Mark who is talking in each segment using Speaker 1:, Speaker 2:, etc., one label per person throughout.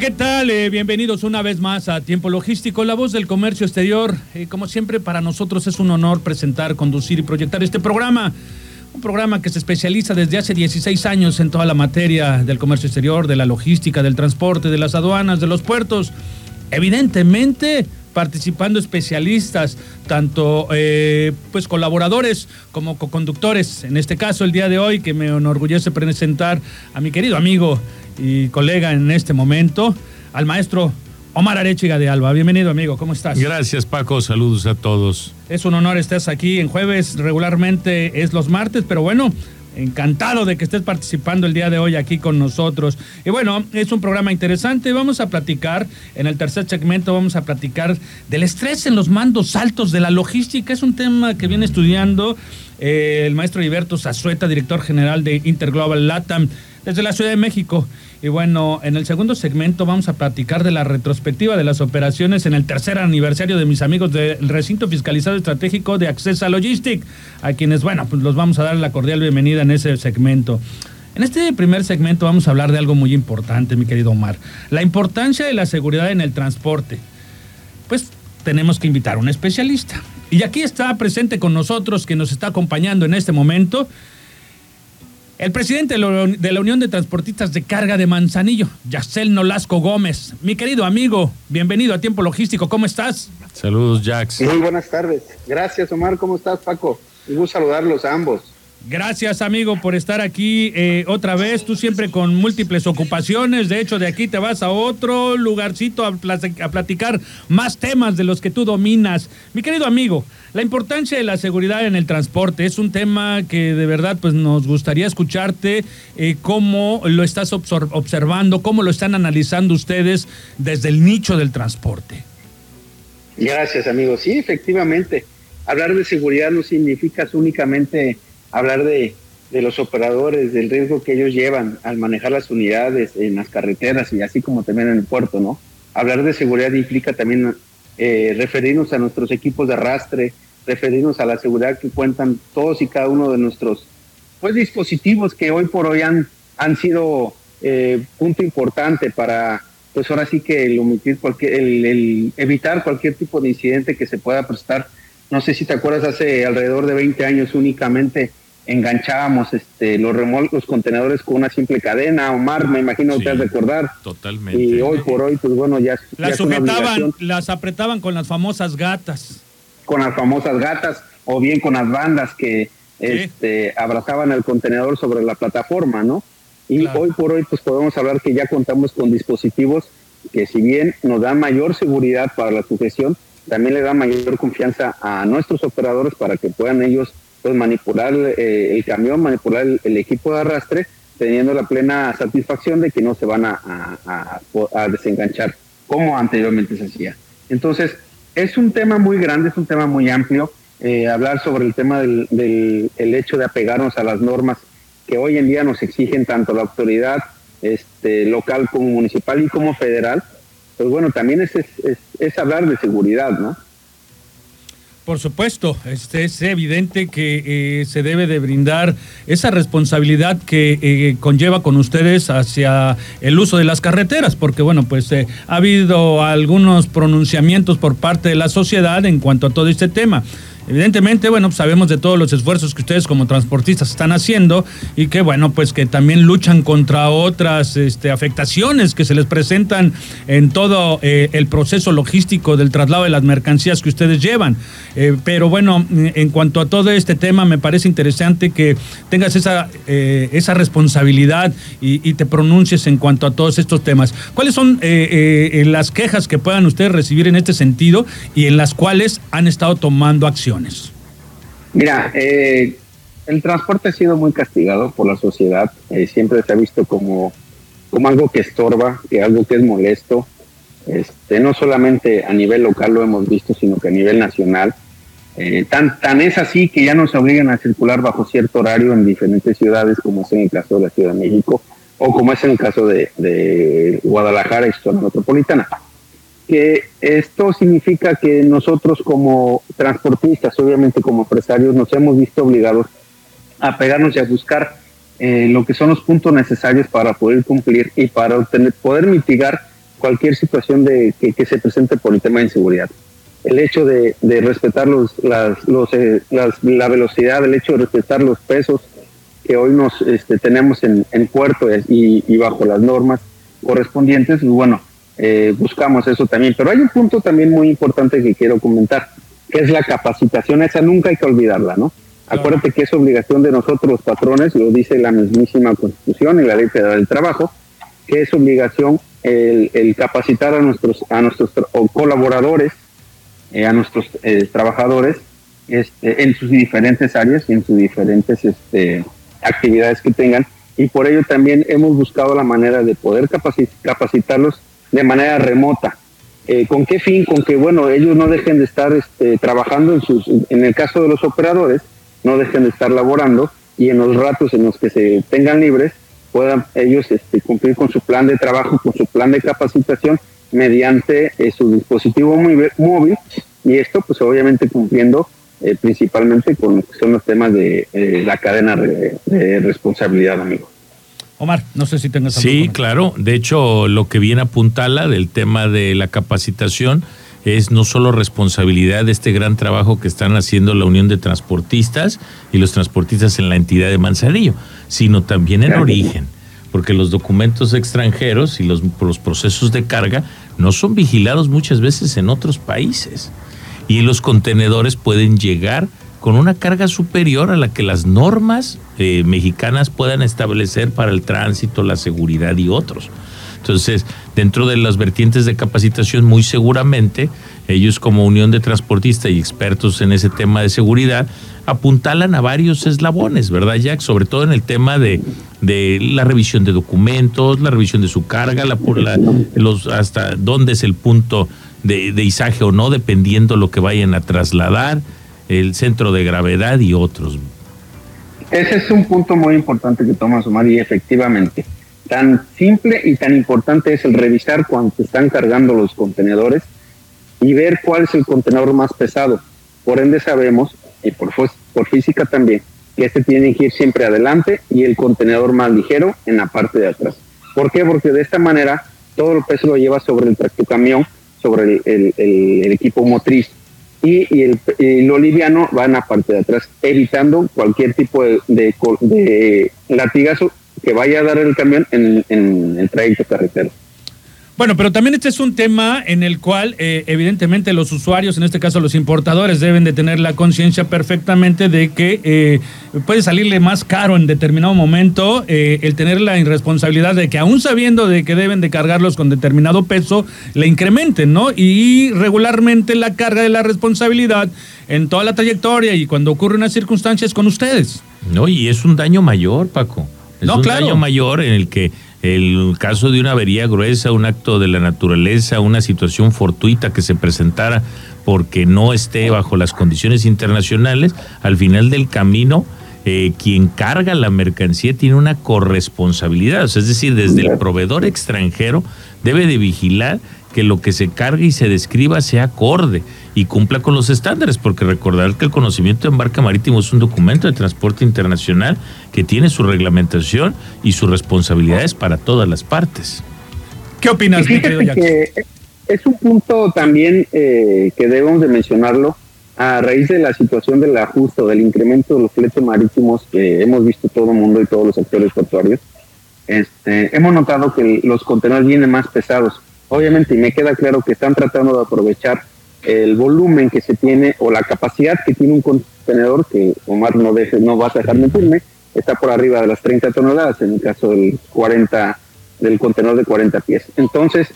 Speaker 1: ¿Qué tal? Eh, bienvenidos una vez más a Tiempo Logístico, la voz del comercio exterior. Eh, como siempre, para nosotros es un honor presentar, conducir y proyectar este programa. Un programa que se especializa desde hace 16 años en toda la materia del comercio exterior, de la logística, del transporte, de las aduanas, de los puertos. Evidentemente, participando especialistas, tanto eh, pues colaboradores como co-conductores. En este caso, el día de hoy, que me enorgullece presentar a mi querido amigo y colega en este momento, al maestro Omar Arechiga de Alba. Bienvenido, amigo, ¿cómo estás?
Speaker 2: Gracias, Paco. Saludos a todos.
Speaker 1: Es un honor estés aquí en jueves, regularmente es los martes, pero bueno, Encantado de que estés participando el día de hoy aquí con nosotros. Y bueno, es un programa interesante. Vamos a platicar, en el tercer segmento vamos a platicar del estrés en los mandos altos de la logística. Es un tema que viene estudiando eh, el maestro Heriberto Zazueta, director general de Interglobal LATAM desde la Ciudad de México. Y bueno, en el segundo segmento vamos a platicar de la retrospectiva de las operaciones en el tercer aniversario de mis amigos del recinto fiscalizado estratégico de Accesa Logistic, a quienes, bueno, pues los vamos a dar la cordial bienvenida en ese segmento. En este primer segmento vamos a hablar de algo muy importante, mi querido Omar, la importancia de la seguridad en el transporte. Pues tenemos que invitar a un especialista. Y aquí está presente con nosotros, que nos está acompañando en este momento, el presidente de la Unión de Transportistas de Carga de Manzanillo, Yacel Nolasco Gómez. Mi querido amigo, bienvenido a Tiempo Logístico, ¿cómo estás?
Speaker 2: Saludos, Jax.
Speaker 3: Muy buenas tardes. Gracias, Omar. ¿Cómo estás, Paco? Un gusto saludarlos a ambos.
Speaker 1: Gracias, amigo, por estar aquí eh, otra vez. Tú siempre con múltiples ocupaciones. De hecho, de aquí te vas a otro lugarcito a, platicar más temas de los que tú dominas. Mi querido amigo, la importancia de la seguridad en el transporte es un tema que de verdad pues nos gustaría escucharte. Eh, cómo lo estás observando, cómo lo están analizando ustedes desde el nicho del transporte.
Speaker 3: Gracias, amigo. Sí, efectivamente. Hablar de seguridad no significa únicamente hablar de, los operadores, del riesgo que ellos llevan al manejar las unidades en las carreteras y así como también en el puerto, ¿no? Hablar de seguridad implica también eh, referirnos a nuestros equipos de arrastre, referirnos a la seguridad que cuentan todos y cada uno de nuestros pues, dispositivos que hoy por hoy han, han sido eh, punto importante para, pues ahora sí que el, omitir cualquier, el evitar cualquier tipo de incidente que se pueda prestar. No sé si te acuerdas, hace alrededor de 20 años únicamente enganchábamos este, los los contenedores con una simple cadena, Omar, me imagino que te has de recordar.
Speaker 2: Totalmente.
Speaker 3: Y hoy por hoy, pues bueno, ya.
Speaker 1: Las sujetaban, las apretaban con las famosas gatas.
Speaker 3: Con las famosas gatas, o bien con las bandas que este, abrazaban el contenedor sobre la plataforma, ¿no? Y hoy por hoy, pues podemos hablar que ya contamos con dispositivos que, si bien nos dan mayor seguridad para la sujeción, también le da mayor confianza a nuestros operadores para que puedan ellos pues manipular eh, el camión, manipular el, equipo de arrastre, teniendo la plena satisfacción de que no se van a, desenganchar como anteriormente se hacía. Entonces, es un tema muy grande, es un tema muy amplio, eh, hablar sobre el tema del, del el hecho de apegarnos a las normas que hoy en día nos exigen tanto la autoridad este, local como municipal y como federal, pues bueno, también es hablar de seguridad, ¿no?
Speaker 1: Por supuesto, este, es evidente que eh, se debe de brindar esa responsabilidad que eh, conlleva con ustedes hacia el uso de las carreteras, porque bueno, pues eh, ha habido algunos pronunciamientos por parte de la sociedad en cuanto a todo este tema. Evidentemente, bueno, sabemos de todos los esfuerzos que ustedes como transportistas están haciendo y que, bueno, pues que también luchan contra otras este, afectaciones que se les presentan en todo eh, el proceso logístico del traslado de las mercancías que ustedes llevan. Eh, pero bueno, en cuanto a todo este tema, me parece interesante que tengas esa, eh, esa responsabilidad y, te pronuncies en cuanto a todos estos temas. ¿Cuáles son las quejas que puedan ustedes recibir en este sentido y en las cuales han estado tomando acción?
Speaker 3: Mira, eh, el transporte ha sido muy castigado por la sociedad, eh, siempre se ha visto como, como algo que estorba, que algo que es molesto, este, no solamente a nivel local lo hemos visto, sino que a nivel nacional. Eh, tan, tan es así que ya nos obligan a circular bajo cierto horario en diferentes ciudades, como es en el caso de la Ciudad de México o como es en el caso de, de Guadalajara y zona metropolitana. Que esto significa que nosotros como transportistas, obviamente como empresarios, nos hemos visto obligados a pegarnos y a buscar eh, lo que son los puntos necesarios para poder cumplir y para obtener, poder mitigar cualquier situación de, que, se presente por el tema de inseguridad. El hecho de, respetar los, las, los, eh, la velocidad, el hecho de respetar los pesos que hoy nos este, tenemos en, en puerto y, bajo las normas correspondientes, bueno, eh, buscamos eso también. Pero hay un punto también muy importante que quiero comentar, que es la capacitación. Esa nunca hay que olvidarla, ¿no? Acuérdate que es obligación de nosotros los patrones, lo dice la mismísima Constitución y la Ley Federal del Trabajo, que es obligación el, capacitar a nuestros, a nuestros colaboradores, eh, a nuestros eh, trabajadores, este, en sus diferentes áreas y en sus diferentes este, actividades que tengan. Y por ello también hemos buscado la manera de poder capacitarlos de manera remota. Eh, ¿Con qué fin? Con que, bueno, ellos no dejen de estar este, trabajando en sus, en el caso de los operadores, no dejen de estar laborando y en los ratos en los que se tengan libres puedan ellos este, cumplir con su plan de trabajo, con su plan de capacitación mediante eh, su dispositivo móvil y esto pues obviamente cumpliendo eh, principalmente con son los temas de eh, la cadena de, responsabilidad, amigo.
Speaker 1: Omar, no sé si tengas
Speaker 2: Sí, claro. De hecho, lo que viene apuntala del tema de la capacitación es no solo responsabilidad de este gran trabajo que están haciendo la Unión de Transportistas y los transportistas en la entidad de Manzanillo, sino también en origen, porque los documentos extranjeros y los, los procesos de carga no son vigilados muchas veces en otros países. Y los contenedores pueden llegar con una carga superior a la que las normas eh, mexicanas puedan establecer para el tránsito, la seguridad y otros. Entonces, dentro de las vertientes de capacitación, muy seguramente, ellos como Unión de Transportistas y expertos en ese tema de seguridad, apuntalan a varios eslabones, ¿verdad, Jack? Sobre todo en el tema de, de la revisión de documentos, la revisión de su carga, la, la, hasta dónde es el punto de, de izaje o no, dependiendo lo que vayan a trasladar, el centro de gravedad y otros.
Speaker 3: Ese es un punto muy importante que toma Omar y efectivamente tan simple y tan importante es el revisar cuando están cargando los contenedores y ver cuál es el contenedor más pesado. Por ende sabemos, y por, por física también, que este tiene que ir siempre adelante y el contenedor más ligero en la parte de atrás. ¿Por qué? Porque de esta manera todo el peso lo lleva sobre el tractocamión, sobre el, equipo motriz y, el, lo liviano va en la parte de atrás, evitando cualquier tipo de, de latigazo que vaya a dar el camión en, el trayecto carretero.
Speaker 1: Bueno, pero también este es un tema en el cual eh, evidentemente los usuarios, en este caso los importadores, deben de tener la conciencia perfectamente de que eh, puede salirle más caro en determinado momento eh, el tener la irresponsabilidad de que aún sabiendo de que deben de cargarlos con determinado peso, le incrementen, ¿no? Y regularmente la carga de la responsabilidad en toda la trayectoria y cuando ocurre una circunstancia es con ustedes.
Speaker 2: No, y es un daño mayor, Paco. Es un daño mayor en el que el caso de una avería gruesa, un acto de la naturaleza, una situación fortuita que se presentara porque no esté bajo las condiciones internacionales, al final del camino, eh, quien carga la mercancía tiene una corresponsabilidad. es decir, desde el proveedor extranjero debe de vigilar que lo que se cargue y se describa sea acorde y cumpla con los estándares, porque recordar que el conocimiento de embarque marítimo es un documento de transporte internacional que tiene su reglamentación y sus responsabilidades para todas las partes.
Speaker 1: ¿Qué opinas,
Speaker 3: mi que Es un punto también eh, que debemos de mencionarlo a raíz de la situación del ajuste o del incremento de los fletes marítimos que hemos visto todo el mundo y todos los actores portuarios. Este, hemos notado que los contenedores vienen más pesados. Obviamente, y me queda claro que están tratando de aprovechar el volumen que se tiene o la capacidad que tiene un contenedor, que Omar no, deje, no vas a dejar mentirme, está por arriba de las 30 toneladas, en el caso del 40, del contenedor de 40 pies. Entonces,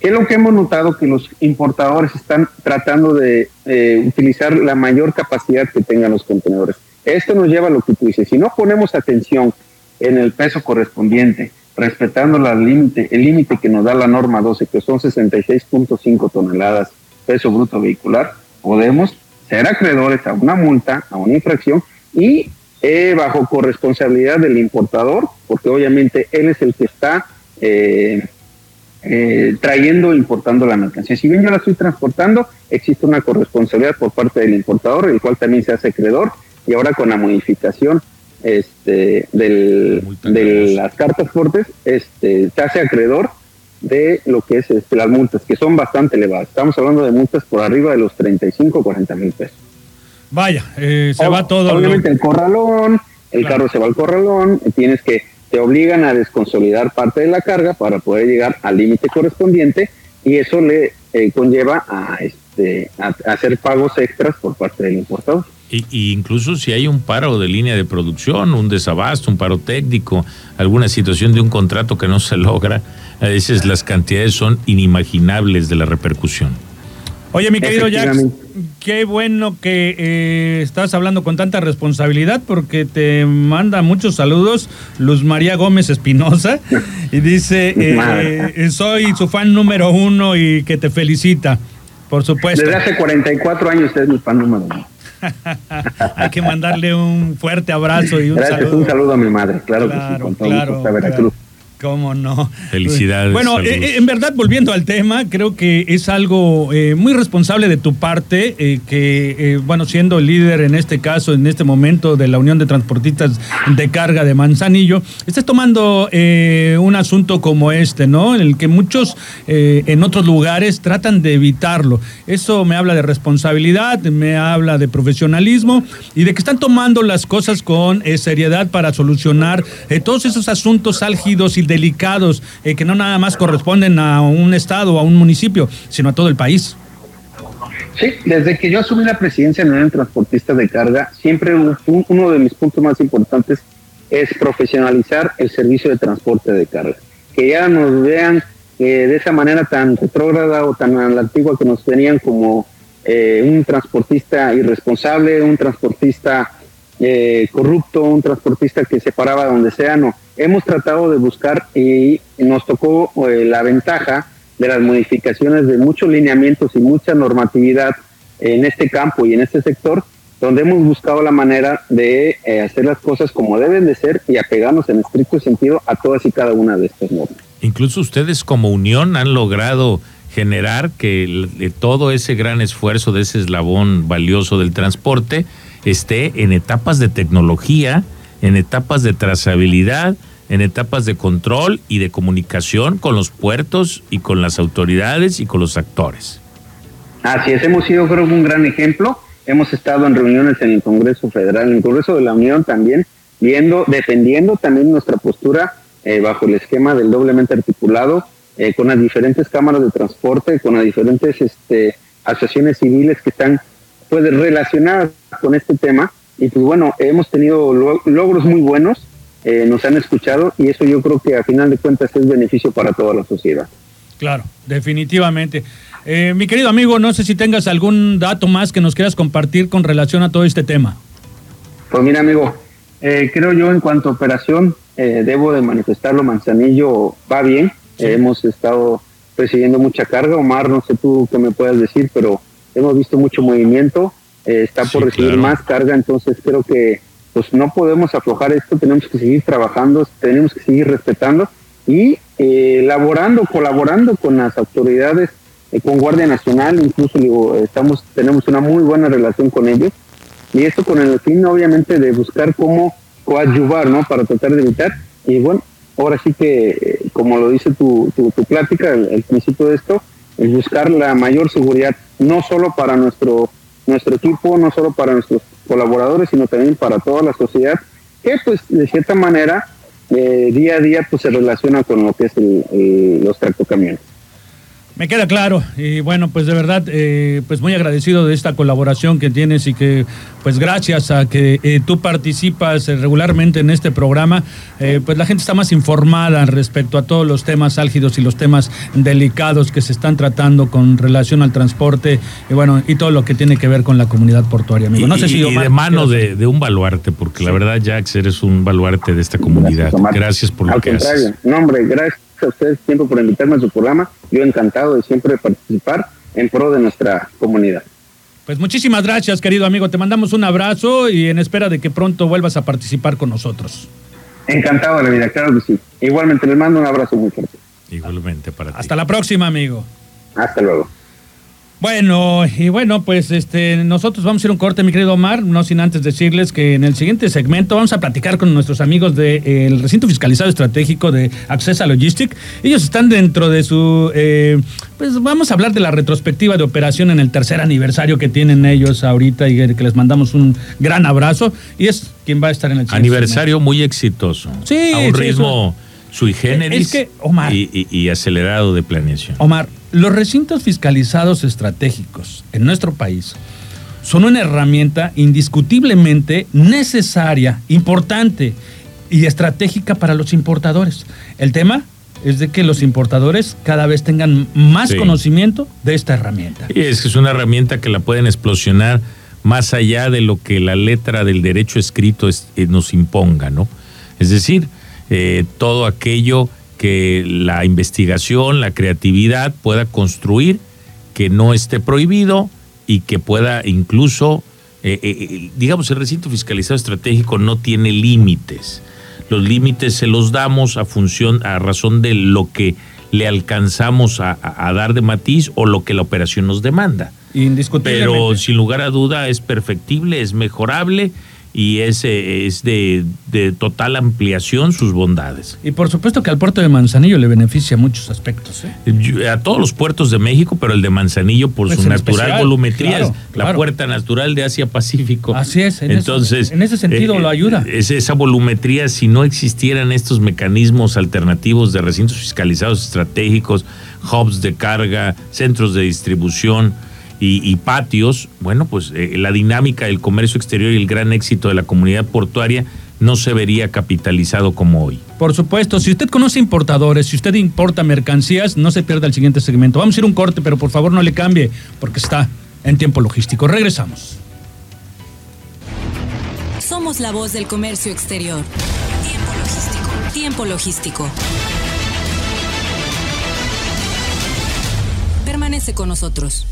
Speaker 3: ¿qué es lo que hemos notado? Que los importadores están tratando de utilizar la mayor capacidad que tengan los contenedores. esto nos lleva a lo que tú dices, si no ponemos atención en el peso correspondiente, respetando el límite que nos da la norma 12, que son 66.5 toneladas peso bruto vehicular, podemos ser acreedores a una multa, a una infracción y eh, bajo corresponsabilidad del importador, porque obviamente él es el que está eh, eh, trayendo e importando la mercancía. Si bien yo la estoy transportando, existe una corresponsabilidad por parte del importador, el cual también se hace acreedor, y ahora con la modificación este, del, de las cartas fuertes, este, se hace acreedor de lo que es este, las multas, que son bastante elevadas. Estamos hablando de multas por arriba de los 35 o 40 mil pesos.
Speaker 1: Vaya, eh, se va todo.
Speaker 3: Obviamente el corralón, el carro se va al corralón, tienes que, te obligan a desconsolidar parte de la carga para poder llegar al límite correspondiente y eso le eh, conlleva a, este, a hacer pagos extras por parte del importador.
Speaker 2: Y, incluso si hay un paro de línea de producción, un desabasto, un paro técnico, alguna situación de un contrato que no se logra, a veces las cantidades son inimaginables de la repercusión.
Speaker 1: Oye, mi querido Jack, qué bueno que eh, estás hablando con tanta responsabilidad porque te manda muchos saludos Luz María Gómez Espinosa y dice, eh, eh, soy su fan número uno y que te felicita, por supuesto.
Speaker 3: Desde hace 44 años es mi fan número uno.
Speaker 1: Hay que mandarle un fuerte abrazo y un saludo.
Speaker 3: Un saludo a mi madre, claro, que sí, con todo claro, Veracruz.
Speaker 1: ¿Cómo no?
Speaker 2: Felicidades.
Speaker 1: Bueno, eh, eh, en verdad, volviendo al tema, creo que es algo eh, muy responsable de tu parte, que, bueno, siendo líder en este caso, en este momento de la Unión de Transportistas de Carga de Manzanillo, estés tomando un asunto como este, ¿no? En el que muchos en otros lugares tratan de evitarlo. Eso me habla de responsabilidad, me habla de profesionalismo y de que están tomando las cosas con seriedad para solucionar todos esos asuntos álgidos y delicados eh, que no nada más corresponden a un estado o a un municipio, sino a todo el país.
Speaker 3: Sí, desde que yo asumí la presidencia en el transportista de carga, siempre uno de mis puntos más importantes es profesionalizar el servicio de transporte de carga. Que ya nos vean eh, de esa manera tan retrógrada o tan a la antigua que nos tenían como eh, un transportista irresponsable, un transportista corrupto, un transportista que se paraba donde sea, no hemos tratado de buscar y nos tocó eh, la ventaja de las modificaciones de muchos lineamientos y mucha normatividad en este campo y en este sector, donde hemos buscado la manera de eh, hacer las cosas como deben de ser y apegarnos en estricto sentido a todas y cada una de estas normas.
Speaker 2: Incluso ustedes como unión han logrado generar que todo ese gran esfuerzo de ese eslabón valioso del transporte esté en etapas de tecnología, en etapas de trazabilidad, en etapas de control y de comunicación con los puertos y con las autoridades y con los actores.
Speaker 3: Así es, hemos sido creo un gran ejemplo. Hemos estado en reuniones en el Congreso Federal, en el Congreso de la Unión también, viendo, defendiendo también nuestra postura eh, bajo el esquema del doblemente articulado, eh, con las diferentes cámaras de transporte, con las diferentes este, asociaciones civiles que están pues, relacionadas con este tema y pues bueno, hemos tenido logros muy buenos, eh, nos han escuchado y eso yo creo que a final de cuentas es beneficio para toda la sociedad.
Speaker 1: Claro, definitivamente. Eh, mi querido amigo, no sé si tengas algún dato más que nos quieras compartir con relación a todo este tema.
Speaker 3: Pues mira, amigo, eh, creo yo en cuanto a operación, debo de manifestarlo, Manzanillo va bien, hemos estado recibiendo mucha carga, Omar, no sé tú qué me puedas decir, pero hemos visto mucho movimiento, eh, está por recibir más carga, entonces creo que pues no podemos aflojar esto, tenemos que seguir trabajando, tenemos que seguir respetando y eh, elaborando, colaborando con las autoridades, eh, con Guardia Nacional, incluso digo, estamos, tenemos una muy buena relación con ellos y esto con el fin obviamente de buscar cómo coadyuvar, ¿no? Para tratar de evitar y bueno, ahora sí que como lo dice tu, tu, plática, el, el principio de esto, es buscar la mayor seguridad, no solo para nuestro nuestro equipo, no solo para nuestros colaboradores, sino también para toda la sociedad, que pues de cierta manera eh, día a día pues se relaciona con lo que es el, los tractocamiones.
Speaker 1: Me queda claro y bueno, pues de verdad, eh, pues muy agradecido de esta colaboración que tienes y que pues gracias a que eh, tú participas eh, regularmente en este programa, pues la gente está más informada respecto a todos los temas álgidos y los temas delicados que se están tratando con relación al transporte y bueno, y todo lo que tiene que ver con la comunidad portuaria, amigo.
Speaker 2: No sé si de mano de, un baluarte, porque la verdad, Jax, eres un baluarte de esta comunidad. Gracias, por lo que haces.
Speaker 3: No, hombre, gracias a ustedes siempre por invitarme a su programa. Yo encantado de siempre participar en pro de nuestra comunidad.
Speaker 1: Pues muchísimas gracias, querido amigo. Te mandamos un abrazo y en espera de que pronto vuelvas a participar con nosotros.
Speaker 3: Encantado de la vida, claro que sí. Igualmente les mando un abrazo muy fuerte.
Speaker 2: Igualmente para ti.
Speaker 1: Hasta la próxima, amigo.
Speaker 3: Hasta luego.
Speaker 1: Bueno, y bueno, pues este, nosotros vamos a ir un corte, mi querido Omar, no sin antes decirles que en el siguiente segmento vamos a platicar con nuestros amigos del recinto fiscalizado estratégico de Accesa Logistic. Ellos están dentro de su, eh, pues vamos a hablar de la retrospectiva de operación en el tercer aniversario que tienen ellos ahorita y que les mandamos un gran abrazo. Y es quien va a estar en el
Speaker 2: Aniversario muy exitoso. Sí. A un ritmo sui generis y acelerado de planeación.
Speaker 1: Omar, los recintos fiscalizados estratégicos en nuestro país son una herramienta indiscutiblemente necesaria, importante y estratégica para los importadores. El tema es de que los importadores cada vez tengan más conocimiento de esta herramienta.
Speaker 2: Y es que es una herramienta que la pueden explosionar más allá de lo que la letra del derecho escrito eh, nos imponga, ¿no? Es decir, eh, todo aquello que la investigación, la creatividad pueda construir, que no esté prohibido y que pueda incluso, eh, eh, eh, digamos, el recinto fiscalizado estratégico no tiene límites. Los límites se los damos a función, a razón de lo que le alcanzamos a, a dar de matiz o lo que la operación nos demanda. Pero sin lugar a duda es perfectible, es mejorable y es, es de, total ampliación sus bondades.
Speaker 1: Y por supuesto que al puerto de Manzanillo le beneficia muchos aspectos. ¿eh?
Speaker 2: A todos los puertos de México, pero el de Manzanillo por su natural volumetría, la puerta natural de Asia-Pacífico.
Speaker 1: Así es,
Speaker 2: en, Entonces,
Speaker 1: en ese sentido eh, lo ayuda.
Speaker 2: Es esa volumetría, si no existieran estos mecanismos alternativos de recintos fiscalizados estratégicos, hubs de carga, centros de distribución, y, patios, bueno, pues eh, la dinámica del comercio exterior y el gran éxito de la comunidad portuaria no se vería capitalizado como hoy.
Speaker 1: Por supuesto, si usted conoce importadores, si usted importa mercancías, no se pierda el siguiente segmento. Vamos a ir un corte, pero por favor no le cambie, porque está en tiempo logístico. Regresamos.
Speaker 4: Somos la voz del comercio exterior. Tiempo logístico. Tiempo logístico. Permanece con nosotros.